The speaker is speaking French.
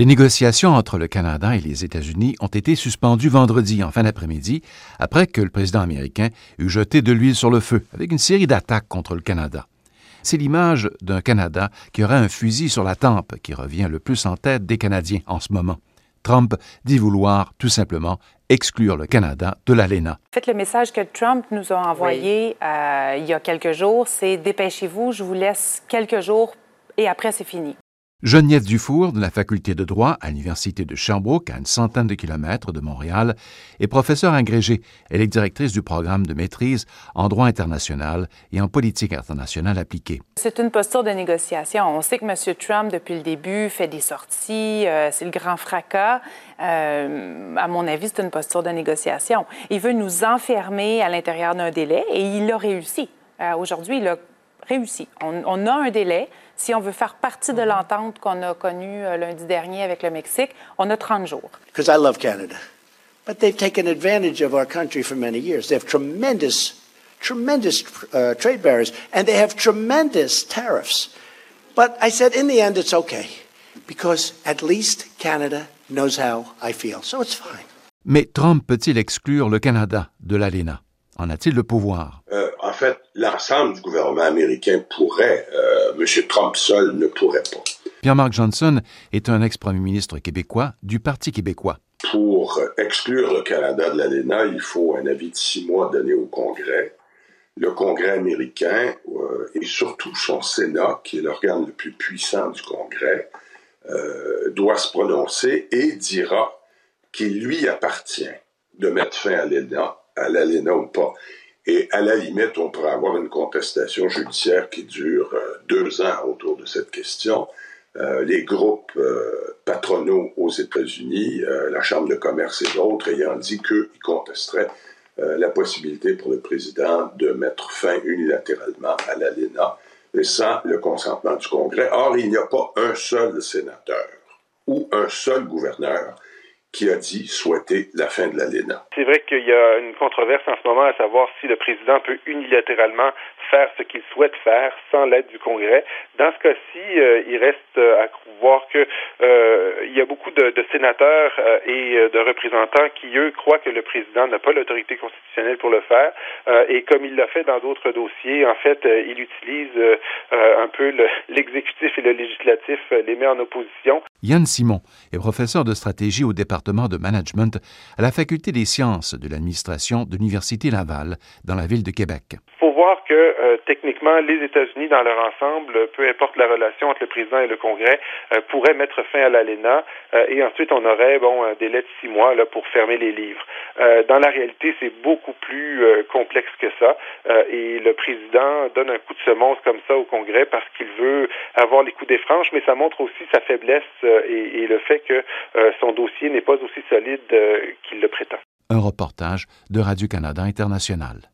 Les négociations entre le Canada et les États-Unis ont été suspendues vendredi en fin d'après-midi après que le président américain eut jeté de l'huile sur le feu avec une série d'attaques contre le Canada. C'est l'image d'un Canada qui aurait un fusil sur la tempe qui revient le plus en tête des Canadiens en ce moment. Trump dit vouloir tout simplement exclure le Canada de l'ALENA. En fait, le message que Trump nous a envoyé euh, il y a quelques jours, c'est dépêchez-vous, je vous laisse quelques jours et après c'est fini. Geneviève Dufour, de la faculté de droit à l'Université de Sherbrooke, à une centaine de kilomètres de Montréal, est professeure agrégée. Elle est directrice du programme de maîtrise en droit international et en politique internationale appliquée. C'est une posture de négociation. On sait que M. Trump, depuis le début, fait des sorties, euh, c'est le grand fracas. Euh, à mon avis, c'est une posture de négociation. Il veut nous enfermer à l'intérieur d'un délai et il a réussi. Euh, aujourd'hui, il a réussi. On, on, a un délai. Si on veut faire partie de l'entente qu'on a connue euh, lundi dernier avec le Mexique, on a 30 jours. Because I love Canada. But they've taken advantage of our country for many years. They have tremendous, tremendous uh, trade barriers, and they have tremendous tariffs. But I said, in the end, it's okay, because at least Canada knows how I feel, so it's fine. Mais Trump peut-il exclure le Canada de l'ALENA? En a-t-il le pouvoir? Euh, fait, l'ensemble du gouvernement américain pourrait. Euh, M. Trump seul ne pourrait pas. Pierre-Marc Johnson est un ex-premier ministre québécois du Parti québécois. Pour exclure le Canada de l'ALENA, il faut un avis de six mois donné au Congrès. Le Congrès américain euh, et surtout son Sénat, qui est l'organe le plus puissant du Congrès, euh, doit se prononcer et dira qu'il lui appartient de mettre fin à l'ALENA à l'ALENA ou pas. Et à la limite, on pourrait avoir une contestation judiciaire qui dure euh, deux ans autour de cette question. Euh, les groupes euh, patronaux aux États-Unis, la Chambre de commerce et d'autres, ayant dit qu'ils contesteraient la possibilité pour le président de mettre fin unilatéralement à l'ALENA, mais sans le consentement du Congrès. Or, il n'y a pas un seul sénateur ou un seul gouverneur qui a dit souhaiter la fin de l'ALENA. C'est vrai qu'il y a une controverse en ce moment à savoir si le président peut unilatéralement faire ce qu'il souhaite faire sans l'aide du Congrès. Dans ce cas-ci, euh, il reste à voir que euh, il y a beaucoup de, sénateurs euh, et de représentants qui eux croient que le président n'a pas l'autorité constitutionnelle pour le faire et comme il l'a fait dans d'autres dossiers, en fait, il utilise un peu l'exécutif et le législatif, les met en opposition. Yann Simon est professeur de stratégie au département de management à la faculté des sciences de l'administration de l'Université Laval dans la ville de Québec. Que euh, techniquement, les États-Unis dans leur ensemble, peu importe la relation entre le président et le Congrès, euh, pourraient mettre fin à l'ALENA euh, et ensuite on aurait bon un délai de six mois là pour fermer les livres. dans la réalité, c'est beaucoup plus complexe que ça et le président donne un coup de semonce comme ça au Congrès parce qu'il veut avoir les coups des franches, mais ça montre aussi sa faiblesse et, le fait que son dossier n'est pas aussi solide qu'il le prétend. Un reportage de Radio-Canada International.